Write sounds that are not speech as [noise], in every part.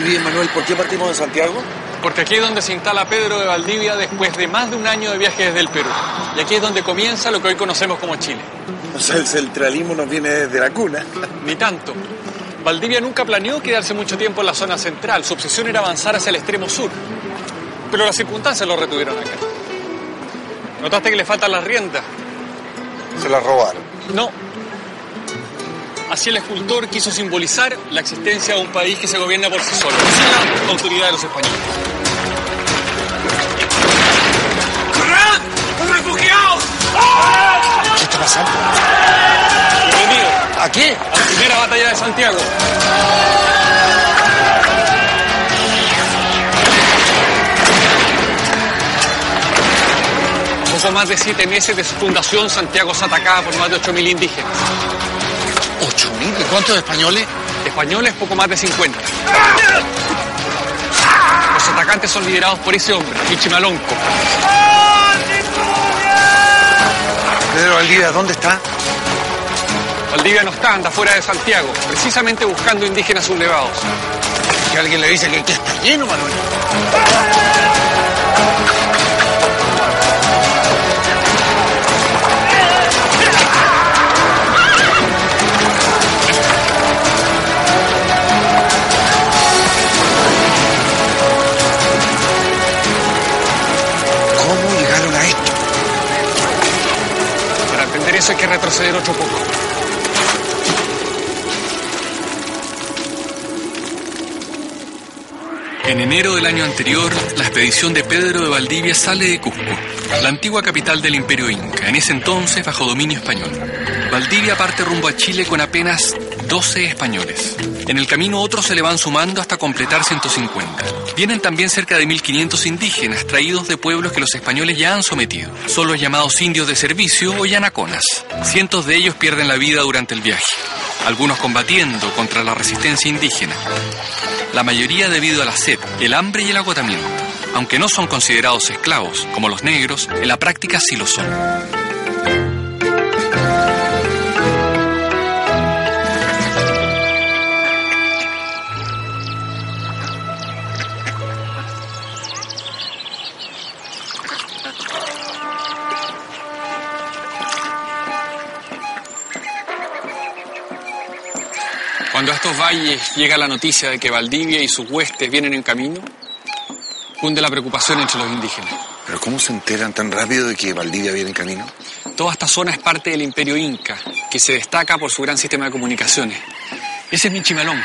Y bien, Manuel, ¿por qué partimos de Santiago? Porque aquí es donde se instala Pedro de Valdivia después de más de un año de viaje desde el Perú. Y aquí es donde comienza lo que hoy conocemos como Chile. O sea, el centralismo nos viene desde la cuna. Ni tanto. Valdivia nunca planeó quedarse mucho tiempo en la zona central. Su obsesión era avanzar hacia el extremo sur. Pero las circunstancias lo retuvieron acá. ¿Notaste que le faltan las riendas? Se las robaron. No. Así el escultor quiso simbolizar la existencia de un país que se gobierna por sí solo, sin la autoridad de los españoles. ¡Corran! ¡Un refugiado! ¿Qué está pasando? Bienvenido ¿A qué? a la primera batalla de Santiago. Poco más de siete meses de su fundación, Santiago es atacada por más de 8.000 indígenas. ¿Ocho mil? ¿Y cuántos españoles? Españoles, poco más de 50. Los atacantes son liderados por ese hombre, Michimalonco. Pedro Valdivia, ¿dónde está? Valdivia no está, anda fuera de Santiago, precisamente buscando indígenas sublevados. Que alguien le dice que aquí está lleno, Manuel. Hay que retroceder otro poco. En enero del año anterior, la expedición de Pedro de Valdivia sale de Cusco, la antigua capital del imperio inca, en ese entonces bajo dominio español. Valdivia parte rumbo a Chile con apenas 12 españoles. En el camino otros se le van sumando hasta completar 150. Vienen también cerca de 1500 indígenas traídos de pueblos que los españoles ya han sometido. Son los llamados indios de servicio o yanaconas. Cientos de ellos pierden la vida durante el viaje, algunos combatiendo contra la resistencia indígena. La mayoría debido a la sed, el hambre y el agotamiento. Aunque no son considerados esclavos, como los negros, en la práctica sí lo son. Cuando a estos valles llega la noticia de que Valdivia y sus huestes vienen en camino, cunde la preocupación entre los indígenas. ¿Pero cómo se enteran tan rápido de que Valdivia viene en camino? Toda esta zona es parte del imperio inca, que se destaca por su gran sistema de comunicaciones. Ese es Michimalonco,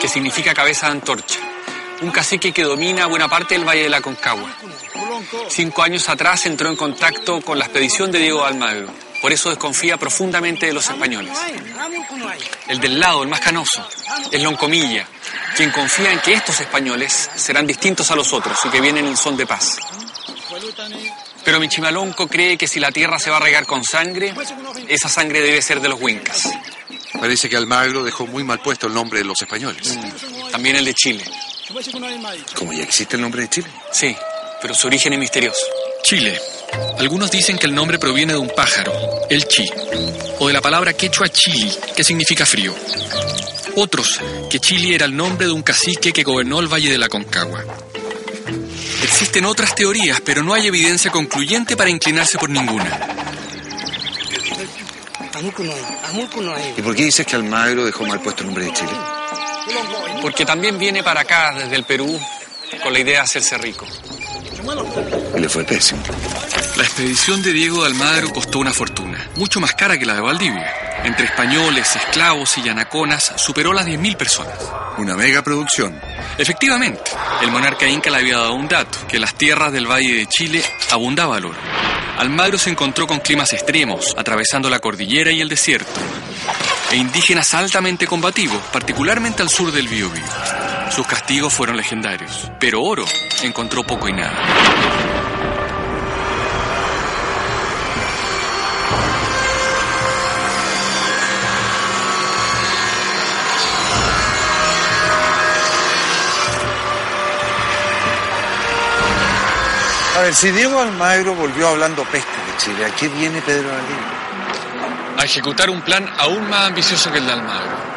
que significa cabeza de antorcha, un cacique que domina buena parte del Valle de la Concagua. Cinco años atrás entró en contacto con la expedición de Diego de Almagro, por eso desconfía profundamente de los españoles. El del lado, el más canoso, es Loncomilla, quien confía en que estos españoles serán distintos a los otros y que vienen en son de paz. Pero Michimalonco cree que si la tierra se va a regar con sangre, esa sangre debe ser de los huincas. Parece que Almagro dejó muy mal puesto el nombre de los españoles. También el de Chile. ¿Cómo ya existe el nombre de Chile? Sí, pero su origen es misterioso. Chile. Algunos dicen que el nombre proviene de un pájaro, el chi, o de la palabra quechua chili, que significa frío. Otros, que Chile era el nombre de un cacique que gobernó el Valle de la Concagua. Existen otras teorías, pero no hay evidencia concluyente para inclinarse por ninguna. ¿Y por qué dices que Almagro dejó mal puesto el nombre de Chile? Porque también viene para acá desde el Perú con la idea de hacerse rico. Y le fue pésimo. La expedición de Diego de Almagro costó una fortuna, mucho más cara que la de Valdivia. Entre españoles, esclavos y yanaconas superó las 10.000 personas. Una mega producción. Efectivamente, el monarca inca le había dado un dato, que en las tierras del Valle de Chile abundaba el oro. Almagro se encontró con climas extremos, atravesando la cordillera y el desierto, e indígenas altamente combativos, particularmente al sur del Biobío. Sus castigos fueron legendarios, pero Oro encontró poco y nada. A ver, si Diego Almagro volvió hablando peste, de Chile, ¿a qué viene Pedro Galindo? A ejecutar un plan aún más ambicioso que el de Almagro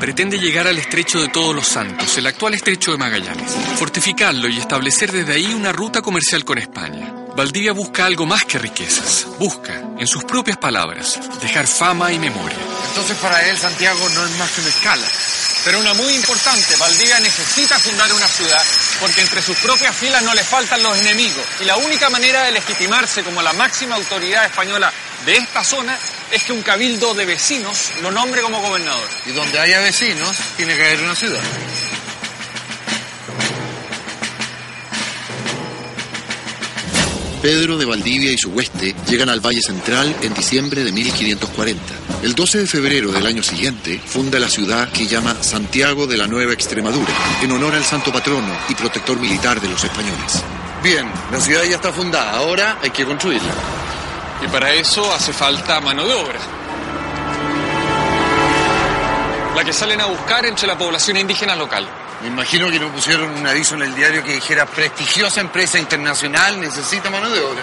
Pretende llegar al estrecho de Todos los Santos, el actual estrecho de Magallanes, fortificarlo y establecer desde ahí una ruta comercial con España. Valdivia busca algo más que riquezas. Busca, en sus propias palabras, dejar fama y memoria. Entonces para él Santiago no es más que una escala. Pero una muy importante, Valdivia necesita fundar una ciudad porque entre sus propias filas no le faltan los enemigos. Y la única manera de legitimarse como la máxima autoridad española de esta zona es que un cabildo de vecinos lo nombre como gobernador. Y donde haya vecinos, tiene que haber una ciudad. Pedro de Valdivia y su hueste llegan al Valle Central en diciembre de 1540. El 12 de febrero del año siguiente funda la ciudad que llama Santiago de la Nueva Extremadura, en honor al santo patrono y protector militar de los españoles. Bien, la ciudad ya está fundada, ahora hay que construirla. Y para eso hace falta mano de obra. La que salen a buscar entre la población indígena local. Me imagino que no pusieron un aviso en el diario que dijera prestigiosa empresa internacional necesita mano de obra.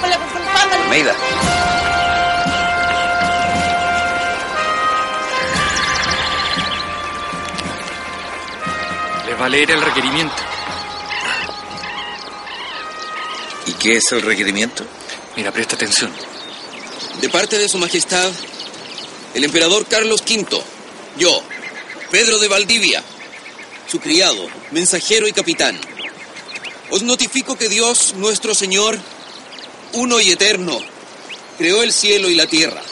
Pala ko paman. Meida. Les va a leer el requerimiento. ¿Y qué es el requerimiento? Mira, presta atención. De parte de Su Majestad, el emperador Carlos V, yo, Pedro de Valdivia, su criado, mensajero y capitán, os notifico que Dios, nuestro Señor, uno y eterno, creó el cielo y la tierra,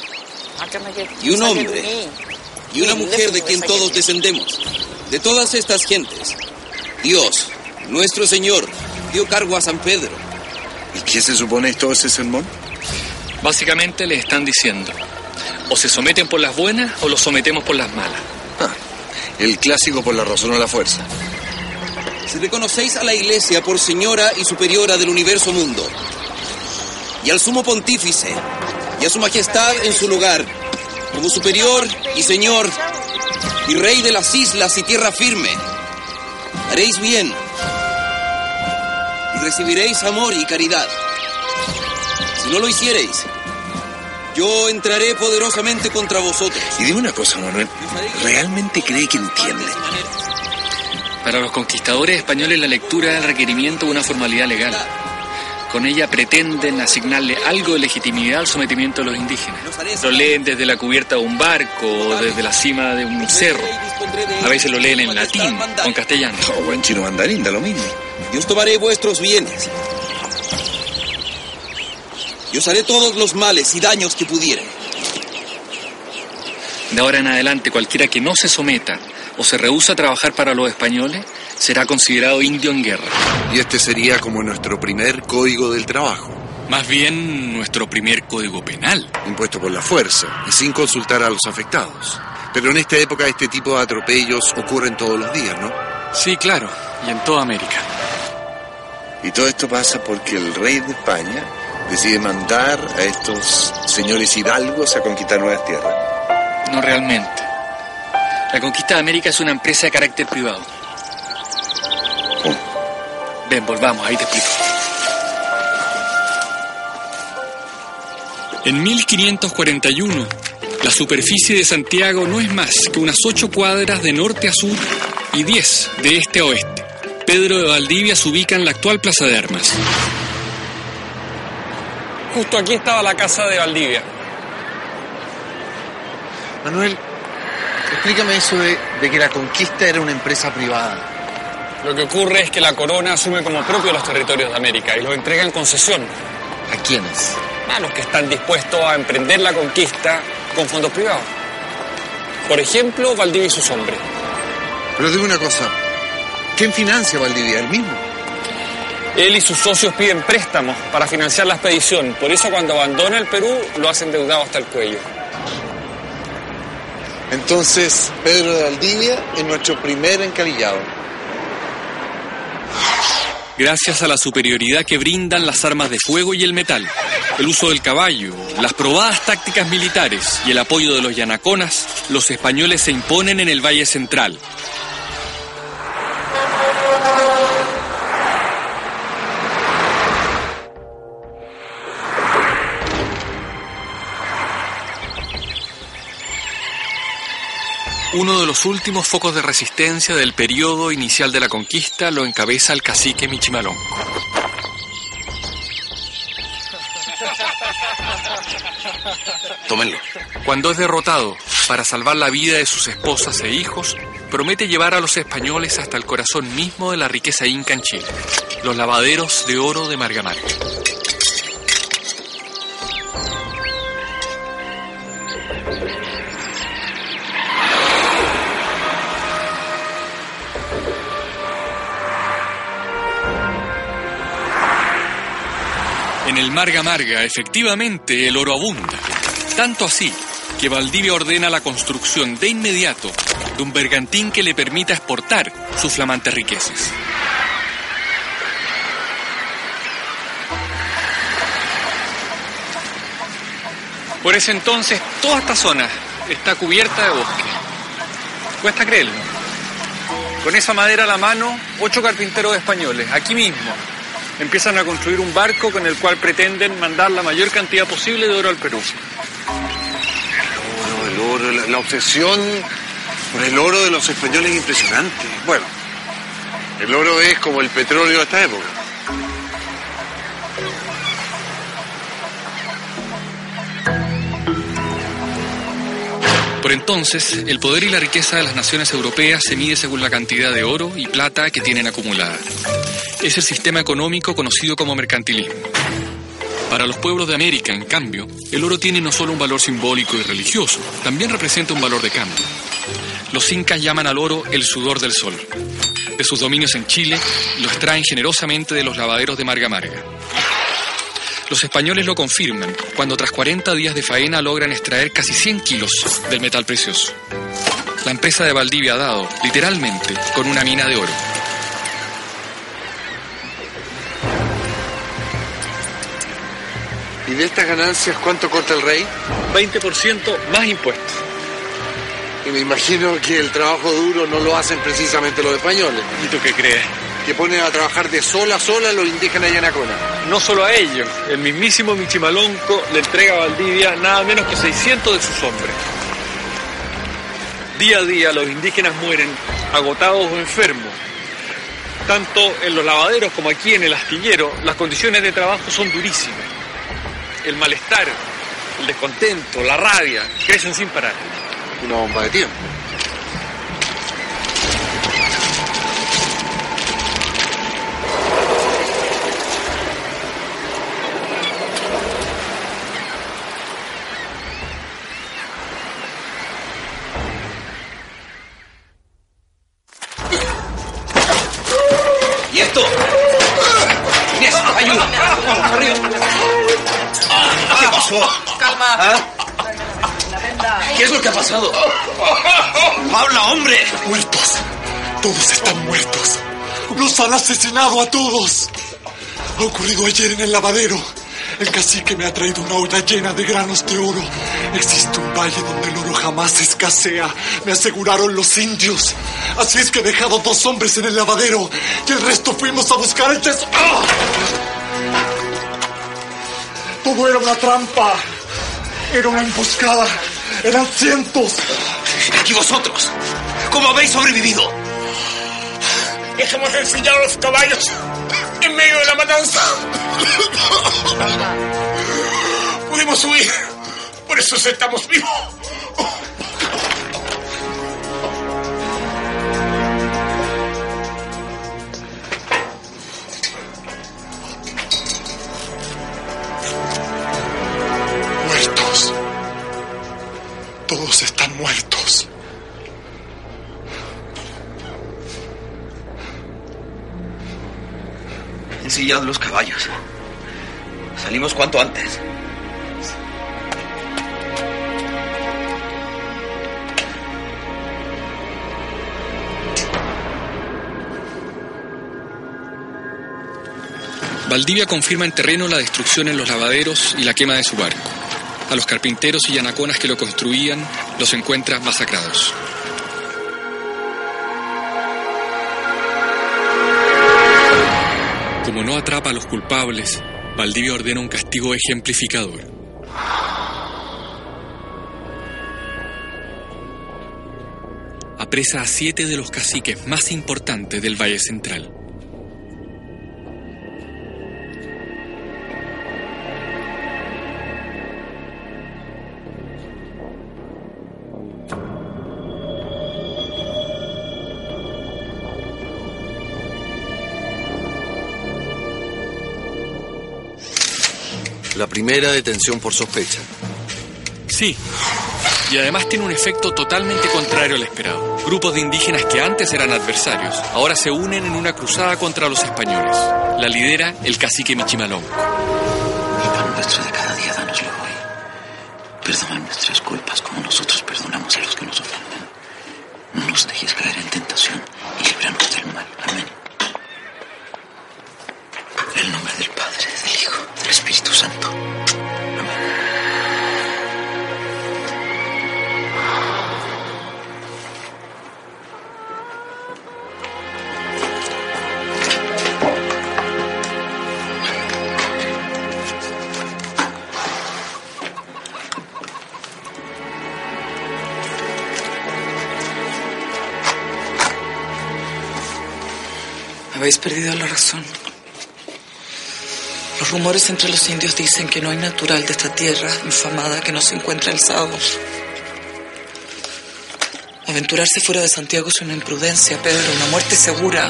y un hombre y una mujer de quien todos descendemos, de todas estas gentes. Dios, nuestro Señor, dio cargo a San Pedro. ¿Y qué se supone todo ese sermón? Básicamente les están diciendo, o se someten por las buenas o los sometemos por las malas. Ah, el clásico por la razón o la fuerza. Si reconocéis a la Iglesia por señora y superiora del universo mundo, y al sumo pontífice, y a su majestad en su lugar, como superior y señor, y rey de las islas y tierra firme, haréis bien, y recibiréis amor y caridad. Si no lo hiciereis, yo entraré poderosamente contra vosotros. Y dime una cosa, Manuel. ¿Realmente cree que entiende? Para los conquistadores españoles la lectura del requerimiento es una formalidad legal. Con ella pretenden asignarle algo de legitimidad al sometimiento de los indígenas. Lo leen desde la cubierta de un barco o desde la cima de un cerro. A veces lo leen en latín o en castellano. O en chino mandarín, da lo mismo. Y os tomaré vuestros bienes. Y os haré todos los males y daños que pudiere. De ahora en adelante, cualquiera que no se someta o se rehúsa a trabajar para los españoles será considerado indio en guerra. Y este sería como nuestro primer código del trabajo, Más bien nuestro primer código penal. impuesto por la fuerza y sin consultar a los afectados. Pero en esta época este tipo de atropellos ocurren todos los días, ¿no? Sí, claro, y en toda América. Y todo esto pasa porque el rey de España decide mandar a estos señores hidalgos a conquistar nuevas tierras. No realmente. La conquista de América es una empresa de carácter privado. Ven, volvamos, ahí te explico. En 1541, la superficie de Santiago no es más que unas ocho cuadras de norte a sur y diez de este a oeste. Pedro de Valdivia se ubica en la actual Plaza de Armas. Justo aquí estaba la casa de Valdivia. Manuel, explícame eso de, de que la conquista era una empresa privada. Lo que ocurre es que la corona asume como propio los territorios de América y los entrega en concesión ¿A quiénes? a los que están dispuestos a emprender la conquista con fondos privados. Por ejemplo, Valdivia y sus hombres. Pero digo una cosa. ¿Quién financia Valdivia? ¿El mismo? Él y sus socios piden préstamos para financiar la expedición. Por eso cuando abandona el Perú lo hacen deudado hasta el cuello. Entonces, Pedro de Valdivia es nuestro primer encalillado. Gracias a la superioridad que brindan las armas de fuego y el metal, el uso del caballo, las probadas tácticas militares y el apoyo de los yanaconas, los españoles se imponen en el Valle Central. Uno de los últimos focos de resistencia del periodo inicial de la conquista lo encabeza el cacique Michimalonco. Tómenlo. Cuando es derrotado para salvar la vida de sus esposas e hijos, promete llevar a los españoles hasta el corazón mismo de la riqueza inca en Chile, los lavaderos de oro de Margamarca. En el Marga Marga, efectivamente, el oro abunda. Tanto así que Valdivia ordena la construcción de inmediato de un bergantín que le permita exportar sus flamantes riquezas. Por ese entonces, toda esta zona está cubierta de bosque. Cuesta creerlo. Con esa madera a la mano, ocho carpinteros españoles, aquí mismo, empiezan a construir un barco con el cual pretenden mandar la mayor cantidad posible de oro al Perú. Oro, el oro, la, la obsesión por el oro de los españoles es impresionante. Bueno, el oro es como el petróleo de esta época. Por entonces, el poder y la riqueza de las naciones europeas se mide según la cantidad de oro y plata que tienen acumulada. Es el sistema económico conocido como mercantilismo. Para los pueblos de América, en cambio, el oro tiene no solo un valor simbólico y religioso, también representa un valor de cambio. Los incas llaman al oro el sudor del sol. De sus dominios en Chile, lo extraen generosamente de los lavaderos de Marga Marga. Los españoles lo confirman cuando tras 40 días de faena logran extraer casi 100 kilos del metal precioso. La empresa de Valdivia ha dado, literalmente, con una mina de oro. De estas ganancias cuánto corta el rey? 20% más impuestos. Y me imagino que el trabajo duro no lo hacen precisamente los españoles, ¿Y tú qué crees? que ponen a trabajar de sola a sola a los indígenas yanacona. No solo a ellos, el mismísimo Michimalonco le entrega a Valdivia nada menos que 600 de sus hombres. Día a día los indígenas mueren agotados o enfermos. Tanto en los lavaderos como aquí en el astillero, las condiciones de trabajo son durísimas. El malestar, el descontento, la rabia, crecen sin parar. Una bomba de tiempo. Pasado? ¡Habla, hombre! Muertos. Todos están muertos. Los han asesinado a todos. Ha ocurrido ayer en el lavadero. El cacique me ha traído una olla llena de granos de oro. Existe un valle donde el oro jamás escasea. Me aseguraron los indios. Así es que he dejado dos hombres en el lavadero y el resto fuimos a buscar el tesoro. ¡Ah! Todo era una trampa. Era una emboscada. Eran cientos. ¿Y vosotros? ¿Cómo habéis sobrevivido? Dejamos ensillar los caballos en medio de la matanza. Pudimos huir. Por eso estamos vivos. muertos. Ensillad los caballos. Salimos cuanto antes. Valdivia confirma en terreno la destrucción en los lavaderos y la quema de su barco. A los carpinteros y yanaconas que lo construían los encuentra masacrados. Como no atrapa a los culpables, Valdivia ordena un castigo ejemplificador. Apresa a siete de los caciques más importantes del Valle Central. Primera detención por sospecha. Sí. Y además tiene un efecto totalmente contrario al esperado. Grupos de indígenas que antes eran adversarios, ahora se unen en una cruzada contra los españoles. La lidera el cacique Michimalón. El pan nuestro de cada día, danoslo hoy. Perdona Habéis perdido la razón. Los rumores entre los indios dicen que no hay natural de esta tierra infamada que no se encuentra alzado. Aventurarse fuera de Santiago es una imprudencia, Pedro, una muerte segura.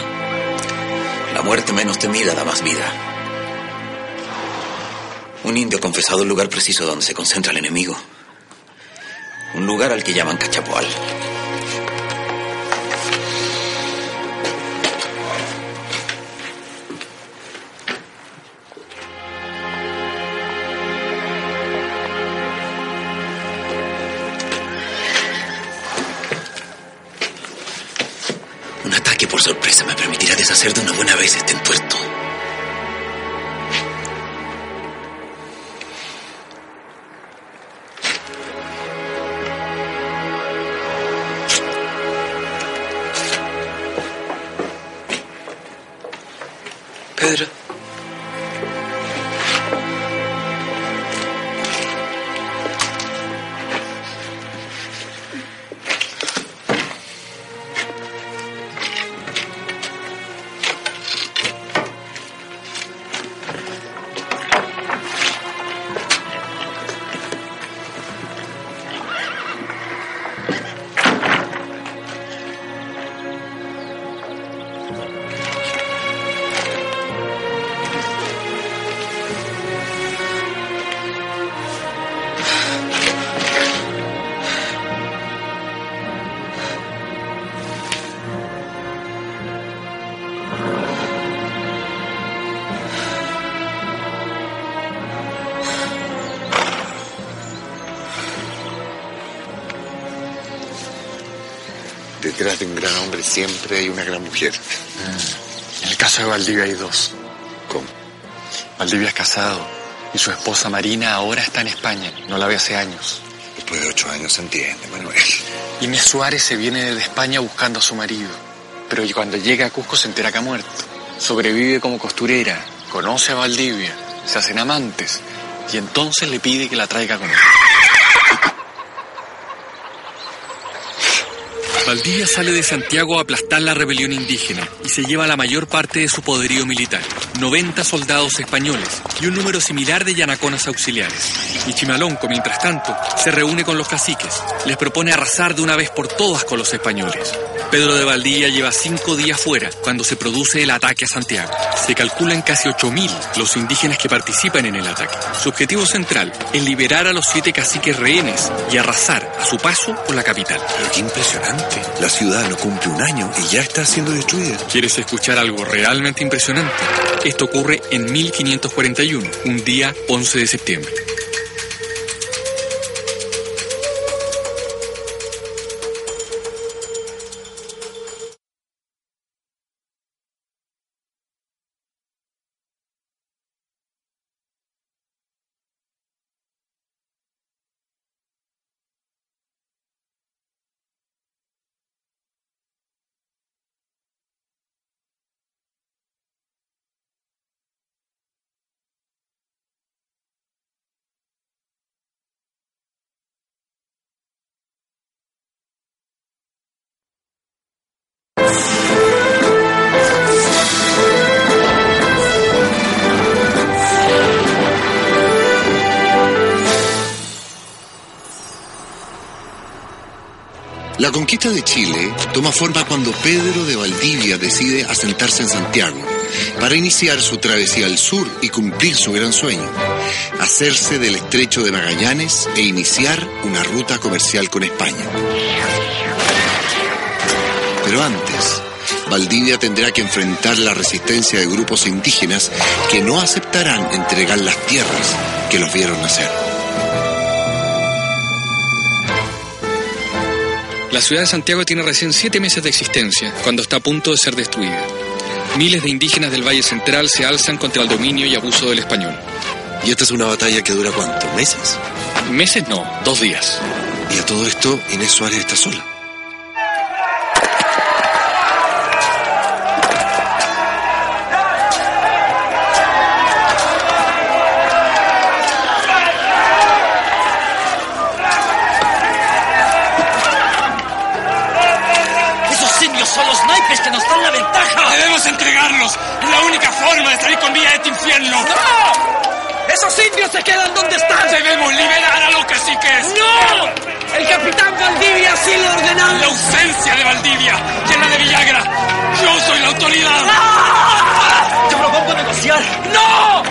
La muerte menos temida da más vida. Un indio ha confesado el lugar preciso donde se concentra el enemigo. Un lugar al que llaman Cachapoal. Detrás de un gran hombre siempre hay una gran mujer. En el caso de Valdivia hay dos. ¿Cómo? Valdivia es casado y su esposa Marina ahora está en España. No la ve hace años. Después de ocho años se entiende, Manuel. Inés Suárez se viene desde España buscando a su marido. Pero cuando llega a Cusco se entera que ha muerto. Sobrevive como costurera, conoce a Valdivia, se hacen amantes y entonces le pide que la traiga con él. Valdivia sale de Santiago a aplastar la rebelión indígena y se lleva la mayor parte de su poderío militar, 90 soldados españoles y un número similar de yanaconas auxiliares. Y Chimalonco, mientras tanto, se reúne con los caciques, les propone arrasar de una vez por todas con los españoles. Pedro de Valdivia lleva cinco días fuera cuando se produce el ataque a Santiago. Se calculan casi 8.000 los indígenas que participan en el ataque. Su objetivo central es liberar a los siete caciques rehenes y arrasar a su paso por la capital. Pero qué impresionante. La ciudad no cumple un año y ya está siendo destruida. ¿Quieres escuchar algo realmente impresionante? Esto ocurre en 1541, un día 11 de septiembre. La conquista de Chile toma forma cuando Pedro de Valdivia decide asentarse en Santiago para iniciar su travesía al sur y cumplir su gran sueño, hacerse del estrecho de Magallanes e iniciar una ruta comercial con España. Pero antes, Valdivia tendrá que enfrentar la resistencia de grupos indígenas que no aceptarán entregar las tierras que los vieron nacer. La ciudad de Santiago tiene recién siete meses de existencia, cuando está a punto de ser destruida. Miles de indígenas del Valle Central se alzan contra el dominio y abuso del español. ¿Y esta es una batalla que dura cuánto? ¿Meses? Meses no, dos días. Y a todo esto, Inés Suárez está sola. ¡No! ¡Esos indios se quedan donde están! ¡Debemos liberar a los caciques! ¡No! ¡El capitán Valdivia así lo ordenó! ¡La ausencia de Valdivia! ¡Llena de Villagra! ¡Yo soy la autoridad! ¡Ah! Yo propongo negociar. ¡No!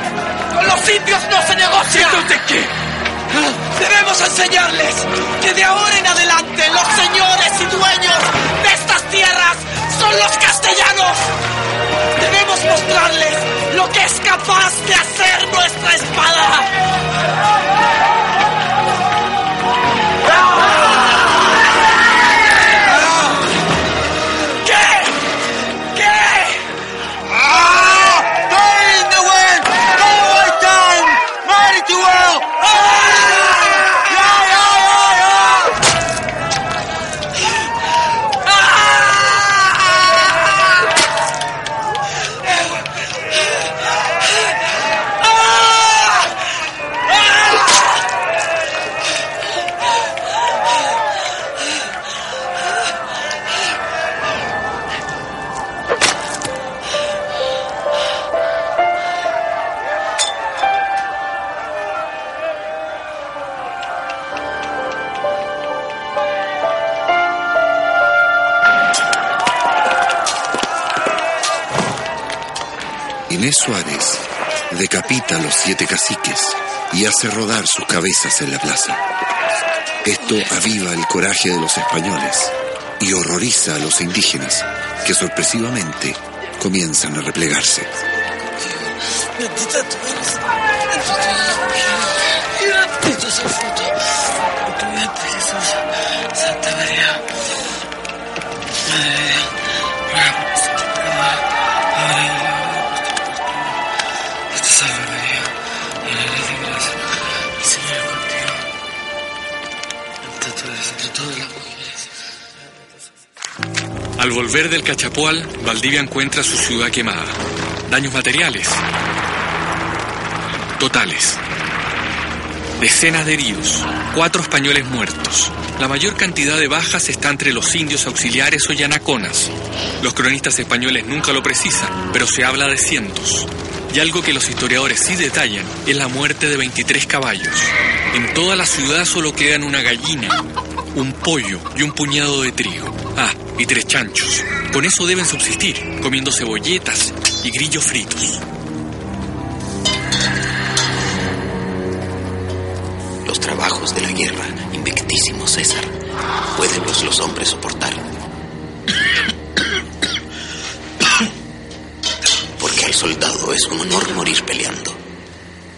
¡Con los indios no se negocia! ¿Entonces qué? Debemos enseñarles que de ahora en adelante los señores y dueños de estas tierras son los castellanos. Debemos mostrarles lo que es capaz de hacer nuestra espada. Siete caciques y hace rodar sus cabezas en la plaza. Esto aviva el coraje de los españoles y horroriza a los indígenas, que sorpresivamente comienzan a replegarse. Bendita tú Al volver del Cachapoal, Valdivia encuentra su ciudad quemada. Daños materiales. Totales. Decenas de heridos, cuatro españoles muertos. La mayor cantidad de bajas está entre los indios auxiliares o yanaconas. Los cronistas españoles nunca lo precisan, pero se habla de cientos. Y algo que los historiadores sí detallan es la muerte de 23 caballos. En toda la ciudad solo quedan una gallina, un pollo y un puñado de trigo. Ah, y tres chanchos. Con eso deben subsistir, comiendo cebolletas y grillos fritos. Los trabajos de la guerra, invictísimo César, pueden los, hombres soportar. Porque al soldado es un honor morir peleando.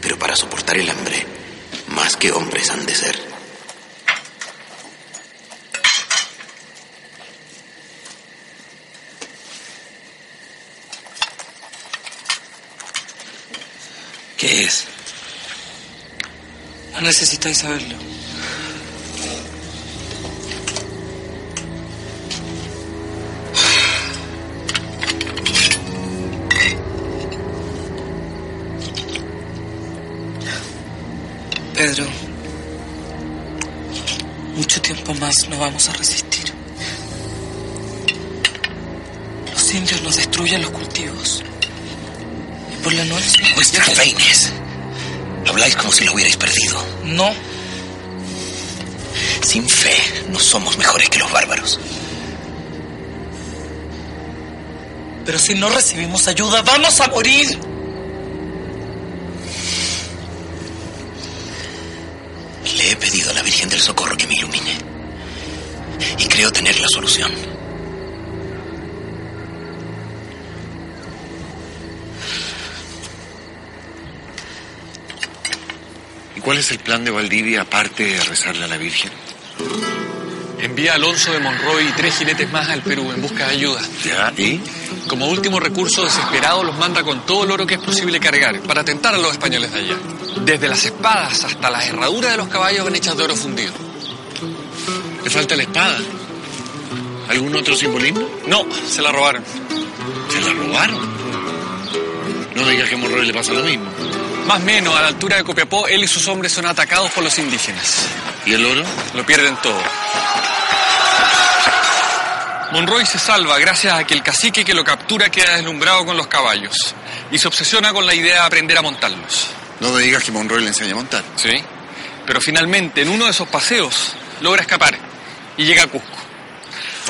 Pero para soportar el hambre, más que hombres han de ser. ¿Qué es? No necesitáis saberlo. Pedro, mucho tiempo más no vamos a resistir. Los indios nos destruyen los cultivos. Por la noche... Vuestra fe. Habláis como si lo hubierais perdido. No. Sin fe no somos mejores que los bárbaros. Pero si no recibimos ayuda, vamos a morir. Le he pedido a la Virgen del Socorro que me ilumine. Y creo tener la solución. Cuál es el plan de Valdivia aparte de rezarle a la Virgen? Envía a Alonso de Monroy y tres jinetes más al Perú en busca de ayuda. ¿Ya? ¿Y? Como último recurso desesperado los manda con todo el oro que es posible cargar para atentar a los españoles de allá. Desde las espadas hasta las herraduras de los caballos van hechas de oro fundido. ¿Le falta la espada? ¿Algún otro simbolismo? No, se la robaron. ¿Se la robaron? No digas que a Monroy le pasa lo mismo. Más o menos, a la altura de Copiapó, él y sus hombres son atacados por los indígenas. ¿Y el oro? Lo pierden todo. Monroy se salva gracias a que el cacique que lo captura queda deslumbrado con los caballos y se obsesiona con la idea de aprender a montarlos. No me digas que Monroy le enseña a montar. Sí, pero finalmente en uno de esos paseos logra escapar y llega a Cusco.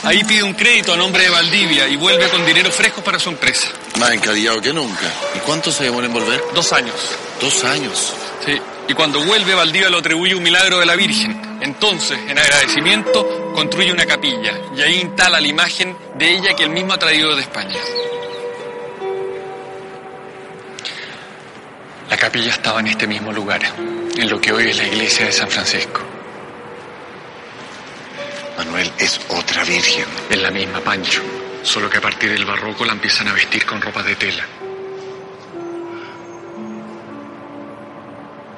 Ahí pide un crédito a nombre de Valdivia y vuelve con dinero fresco para su empresa. Más encadillado que nunca. ¿Y cuánto se demora en volver? Dos años. Dos años. Sí, y cuando vuelve Valdivia lo atribuye un milagro de la Virgen. Entonces, en agradecimiento, construye una capilla y ahí instala la imagen de ella que él mismo ha traído de España. La capilla estaba en este mismo lugar, en lo que hoy es la iglesia de San Francisco. Manuel es otra virgen. Es la misma, Pancho, solo que a partir del barroco la empiezan a vestir con ropas de tela.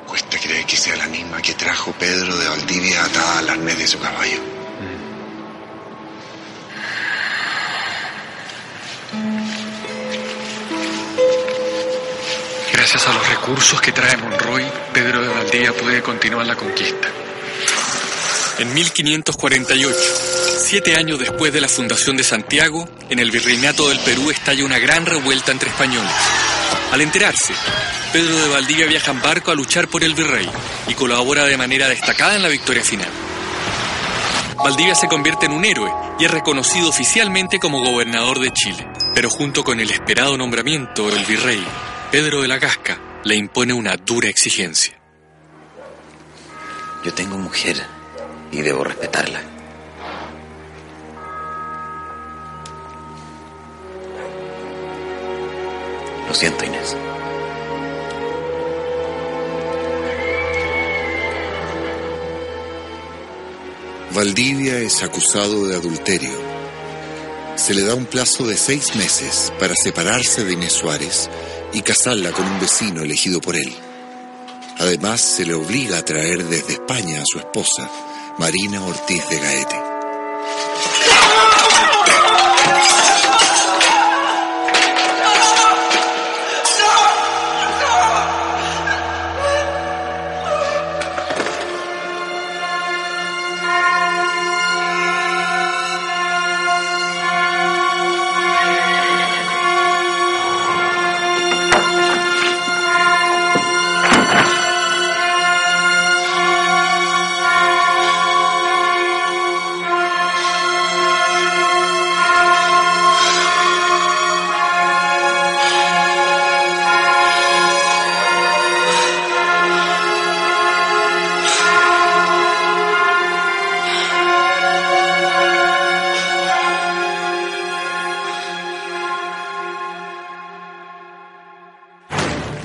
Cuesta creer que sea la misma que trajo Pedro de Valdivia atada al arnés de su caballo. Gracias a los recursos que trae Monroy, Pedro de Valdivia puede continuar la conquista. En 1548, siete años después de la fundación de Santiago, en el virreinato del Perú estalla una gran revuelta entre españoles. Al enterarse, Pedro de Valdivia viaja en barco a luchar por el virrey y colabora de manera destacada en la victoria final. Valdivia se convierte en un héroe y es reconocido oficialmente como gobernador de Chile, pero junto con el esperado nombramiento del virrey, Pedro de la Casca le impone una dura exigencia. Yo tengo mujer y debo respetarla. Lo siento, Inés. Valdivia es acusado de adulterio. Se le da un plazo de seis meses para separarse de Inés Suárez y casarla con un vecino elegido por él. Además, se le obliga a traer desde España a su esposa, Marina Ortiz de Gaete.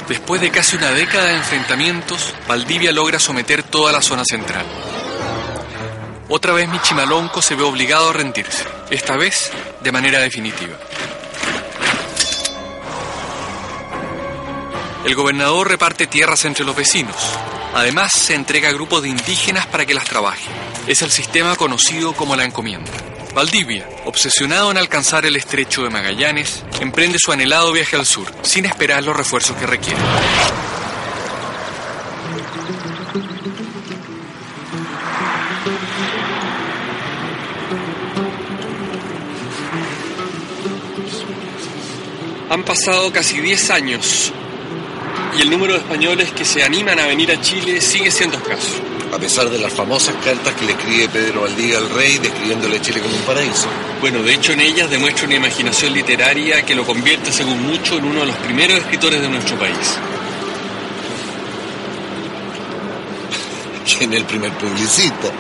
Después de casi una década de enfrentamientos, Valdivia logra someter toda la zona central. Otra vez Michimalonco se ve obligado a rendirse, esta vez de manera definitiva. El gobernador reparte tierras entre los vecinos. Además, se entrega a grupos de indígenas para que las trabajen. Es el sistema conocido como la encomienda. Valdivia, obsesionado en alcanzar el estrecho de Magallanes, emprende su anhelado viaje al sur, sin esperar los refuerzos que requiere. Han pasado casi 10 años y el número de españoles que se animan a venir a Chile sigue siendo escaso. A pesar de las famosas cartas que le escribe Pedro Valdivia al rey describiéndole a Chile como un paraíso. Bueno, de hecho en ellas demuestra una imaginación literaria que lo convierte según mucho en uno de los primeros escritores de nuestro país. [laughs] ¿Quién es el primer publicista?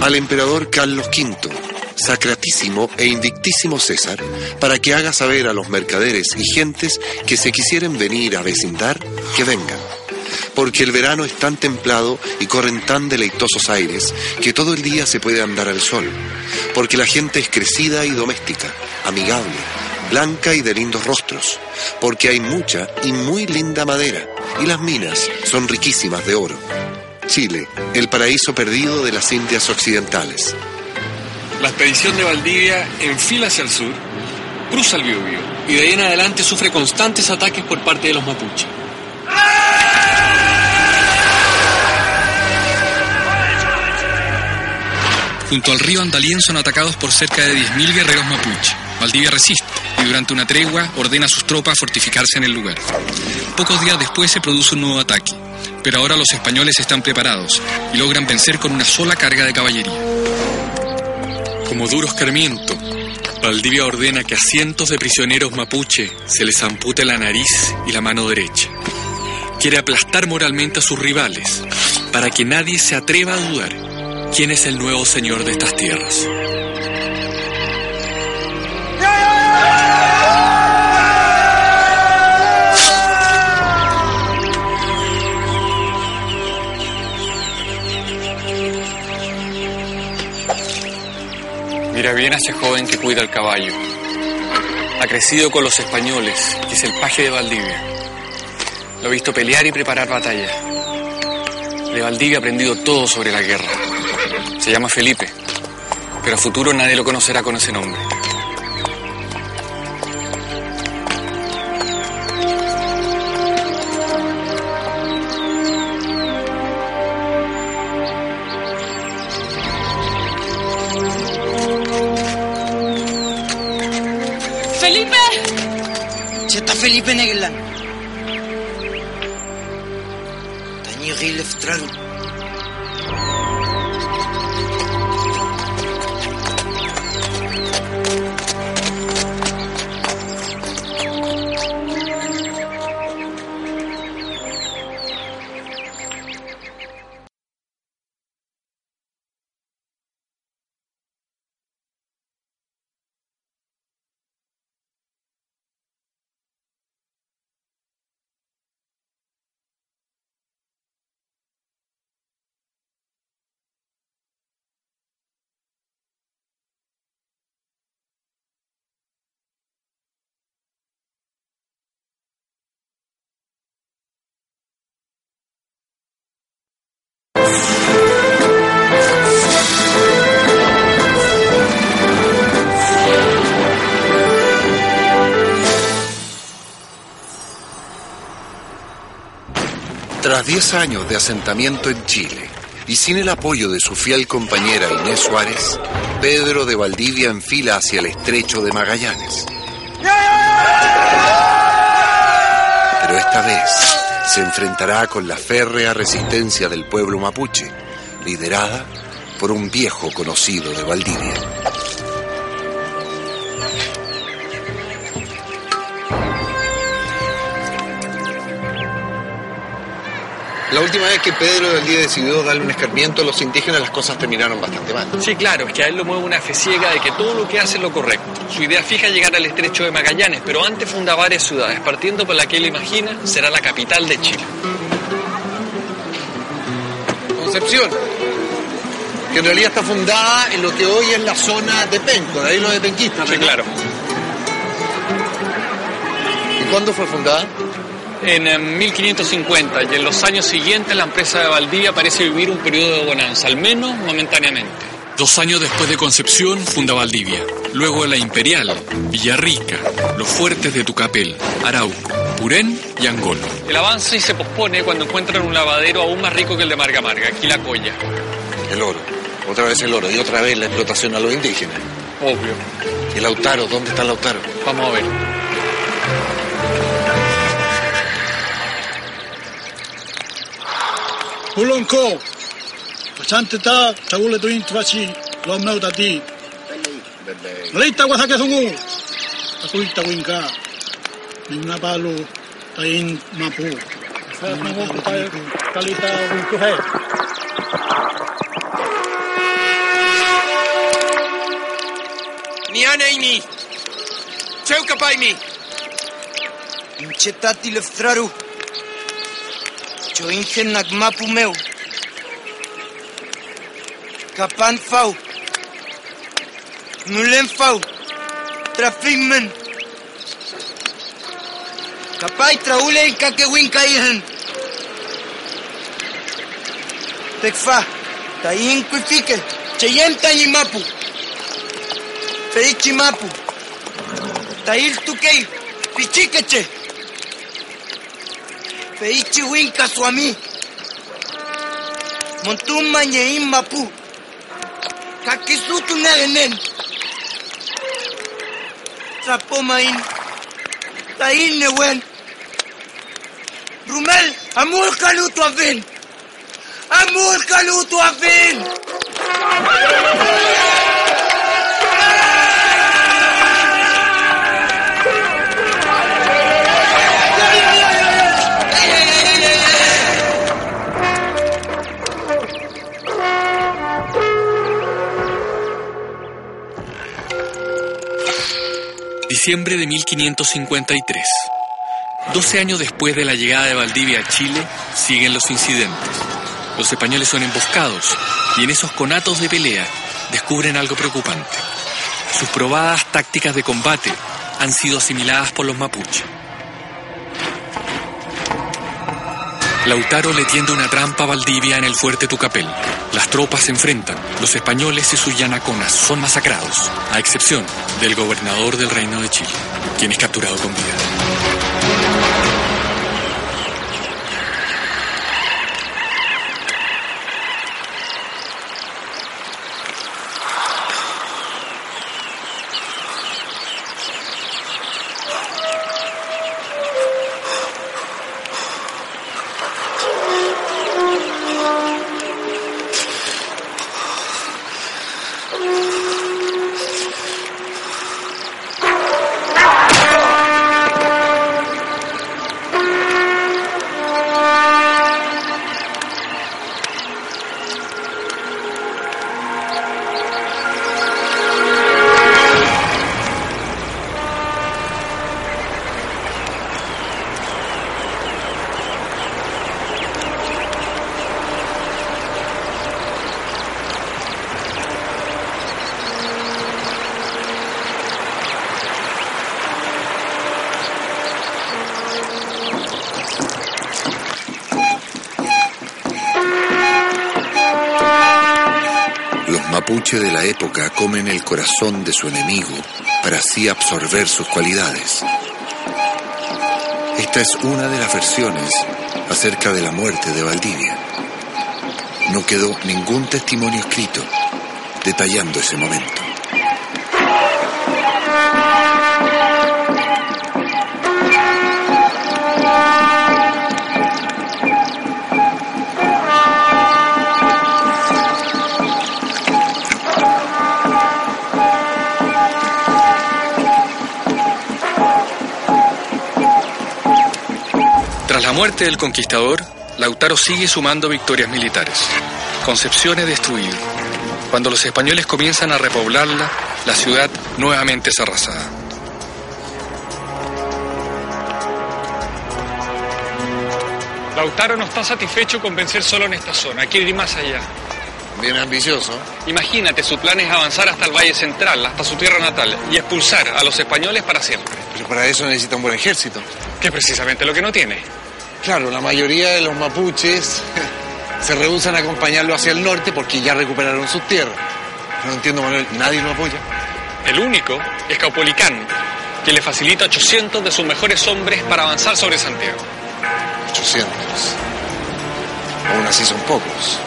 Al emperador Carlos V, sacratísimo e indictísimo César, para que haga saber a los mercaderes y gentes que se quisieren venir a vecindar, que vengan. Porque el verano es tan templado y corren tan deleitosos aires que todo el día se puede andar al sol. Porque la gente es crecida y doméstica, amigable, blanca y de lindos rostros. Porque hay mucha y muy linda madera y las minas son riquísimas de oro. Chile, el paraíso perdido de las Indias Occidentales. La expedición de Valdivia enfila hacia el sur, cruza el Biobío y de ahí en adelante sufre constantes ataques por parte de los mapuches. Junto al río Andalien son atacados por cerca de 10.000 guerreros mapuche. Valdivia resiste y durante una tregua ordena a sus tropas fortificarse en el lugar. Pocos días después se produce un nuevo ataque, pero ahora los españoles están preparados y logran vencer con una sola carga de caballería. Como duro escarmiento, Valdivia ordena que a cientos de prisioneros mapuche se les ampute la nariz y la mano derecha. Quiere aplastar moralmente a sus rivales para que nadie se atreva a dudar quién es el nuevo señor de estas tierras. Mira bien a ese joven que cuida el caballo. Ha crecido con los españoles, es el paje de Valdivia. Lo he visto pelear y preparar batalla. De Valdivia ha aprendido todo sobre la guerra. Se llama Felipe, pero a futuro nadie lo conocerá con ese nombre. Si está Felipe Neglan. Daño Tras 10 años de asentamiento en Chile y sin el apoyo de su fiel compañera Inés Suárez, Pedro de Valdivia enfila hacia el estrecho de Magallanes. Pero esta vez se enfrentará con la férrea resistencia del pueblo mapuche, liderada por un viejo conocido de Valdivia. La última vez que Pedro de Valdivia decidió darle un escarmiento a los indígenas, las cosas terminaron bastante mal. Sí, claro, es que a él lo mueve una fe ciega de que todo lo que hace es lo correcto. Su idea fija es llegar al estrecho de Magallanes, pero antes funda varias ciudades, partiendo por la que él imagina será la capital de Chile. Concepción, que en realidad está fundada en lo que hoy es la zona de Penco, de ahí lo de Penquista. Sí, claro. ¿Y cuándo fue fundada? En eh, 1550 y en los años siguientes la empresa de Valdivia parece vivir un periodo de bonanza, al menos momentáneamente. Dos años después de Concepción funda Valdivia, luego la Imperial, Villarrica, los fuertes de Tucapel, Arauco, Purén y Angolo. El avance y se pospone cuando encuentran un lavadero aún más rico que el de Marga Marga, Quilacoya. El oro. Otra vez el oro y otra vez la explotación a los indígenas. Obvio. ¿Y Lautaro? ¿Dónde está Lautaro? Vamos a ver. Pulon ko. Pasante ta, ta tuin tu vasi, lo amnau ta ti. Leita wa sake sungu. Ta kuita uin ka. Minna palu, ta in mapu. Kalita uin hai. Ni ane ini. Cheu kapai mi. Incetati. Incetati leftraru. שוהים של נגמ"פ ומהו. Capan Fau. Nulen Fau. Trafimen. Capai traule e caquewin caihan. Tecfa. Tayin cuifique. Cheyen tanimapu. Feichimapu. Tail tuquei. Pichiqueche. peichi winka swami. Montuma nye imapu kakisutu nerenen tlapomain tlainnewen rumel amulkalu tuavin kalutu tuavin Diciembre de 1553. Doce años después de la llegada de Valdivia a Chile, siguen los incidentes. Los españoles son emboscados y en esos conatos de pelea descubren algo preocupante. Sus probadas tácticas de combate han sido asimiladas por los mapuches. Lautaro le tiende una trampa a Valdivia en el fuerte Tucapel. Las tropas se enfrentan. Los españoles y sus yanaconas son masacrados, a excepción del gobernador del Reino de Chile, quien es capturado con vida. Comen el corazón de su enemigo para así absorber sus cualidades. Esta es una de las versiones acerca de la muerte de Valdivia. No quedó ningún testimonio escrito detallando ese momento. Muerte del conquistador, Lautaro sigue sumando victorias militares. Concepción es destruida. Cuando los españoles comienzan a repoblarla, la ciudad nuevamente es arrasada. Lautaro no está satisfecho con vencer solo en esta zona, quiere ir más allá. Bien ambicioso. Imagínate, su plan es avanzar hasta el Valle Central, hasta su tierra natal, y expulsar a los españoles para siempre. Pero para eso necesita un buen ejército. Que es precisamente lo que no tiene. Claro, la mayoría de los mapuches [laughs] se rehusan a acompañarlo hacia el norte porque ya recuperaron sus tierras. No entiendo, Manuel, nadie lo apoya. El único es Caupolicán, que le facilita 800 de sus mejores hombres para avanzar sobre Santiago. 800. Aún así son pocos.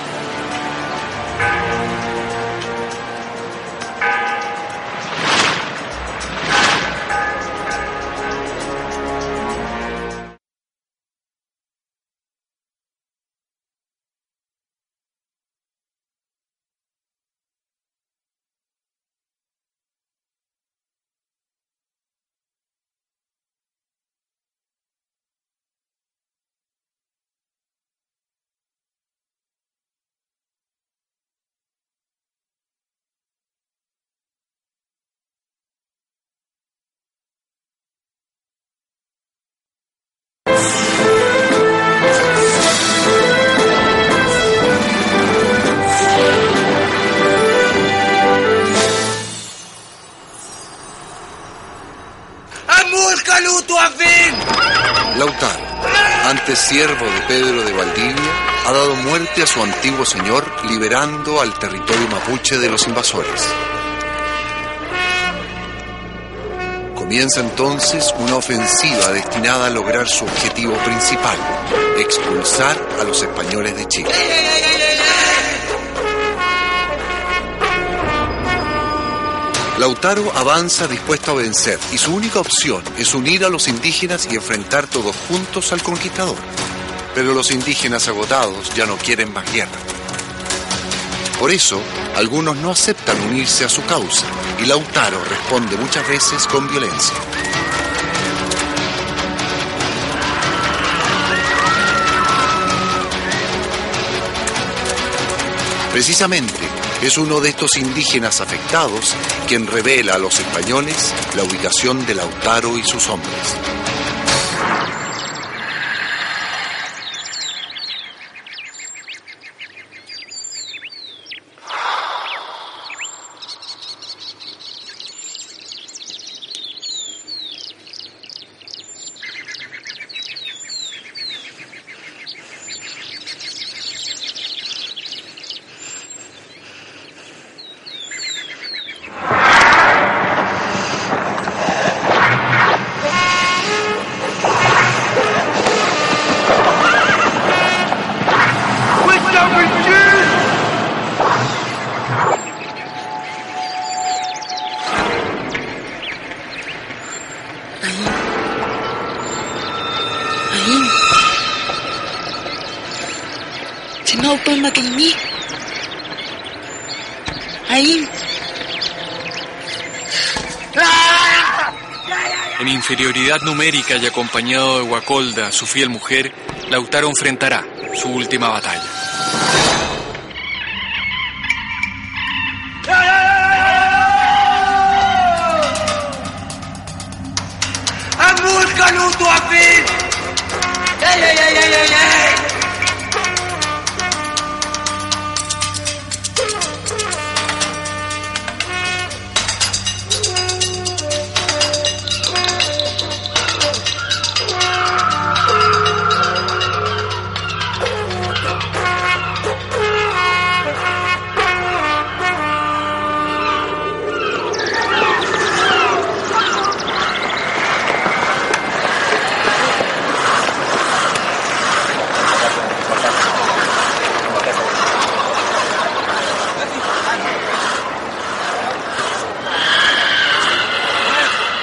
Antes siervo de Pedro de Valdivia, ha dado muerte a su antiguo señor, liberando al territorio mapuche de los invasores. Comienza entonces una ofensiva destinada a lograr su objetivo principal, expulsar a los españoles de Chile. Lautaro avanza dispuesto a vencer y su única opción es unir a los indígenas y enfrentar todos juntos al conquistador. Pero los indígenas agotados ya no quieren más guerra. Por eso, algunos no aceptan unirse a su causa y Lautaro responde muchas veces con violencia. Precisamente, es uno de estos indígenas afectados quien revela a los españoles la ubicación de Lautaro y sus hombres. Numérica y acompañado de Guacolda, su fiel mujer, Lautaro enfrentará su última batalla.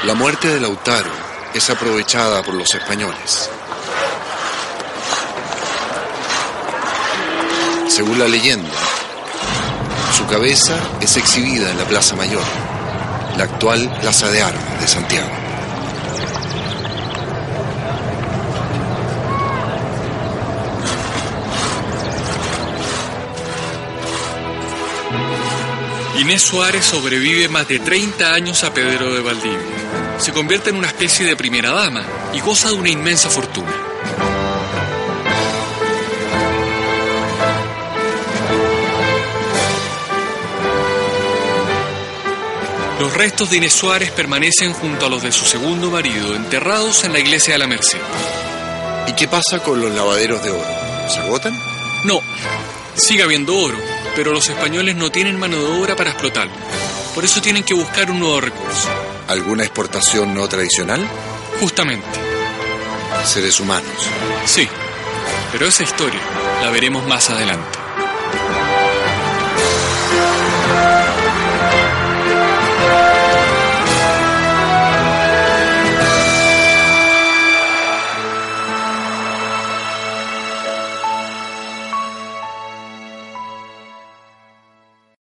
La muerte de Lautaro es aprovechada por los españoles. Según la leyenda, su cabeza es exhibida en la Plaza Mayor, la actual Plaza de Armas de Santiago. Inés Suárez sobrevive más de 30 años a Pedro de Valdivia. Se convierte en una especie de primera dama y goza de una inmensa fortuna. Los restos de Inés Suárez permanecen junto a los de su segundo marido, enterrados en la iglesia de la Merced. ¿Y qué pasa con los lavaderos de oro? ¿Se agotan? No, sigue habiendo oro, pero los españoles no tienen mano de obra para explotarlo. Por eso tienen que buscar un nuevo recurso. ¿Alguna exportación no tradicional? Justamente. Seres humanos. Sí, pero esa historia la veremos más adelante.